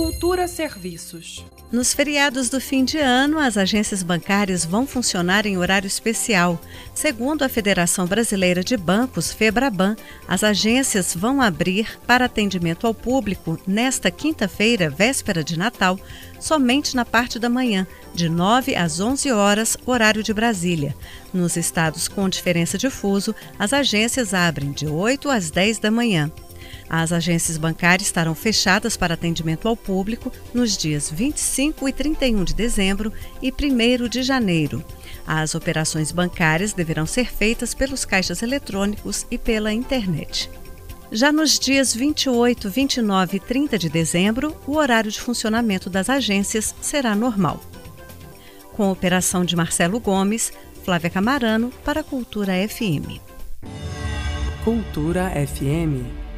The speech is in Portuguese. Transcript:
Cultura Serviços. Nos feriados do fim de ano, as agências bancárias vão funcionar em horário especial. Segundo a Federação Brasileira de Bancos, FEBRABAN, as agências vão abrir para atendimento ao público nesta quinta-feira, véspera de Natal, somente na parte da manhã, de 9 às 11 horas, horário de Brasília. Nos estados com diferença de fuso, as agências abrem de 8 às 10 da manhã. As agências bancárias estarão fechadas para atendimento ao público nos dias 25 e 31 de dezembro e 1 de janeiro. As operações bancárias deverão ser feitas pelos caixas eletrônicos e pela internet. Já nos dias 28, 29 e 30 de dezembro, o horário de funcionamento das agências será normal. Com a operação de Marcelo Gomes, Flávia Camarano para a Cultura FM. Cultura FM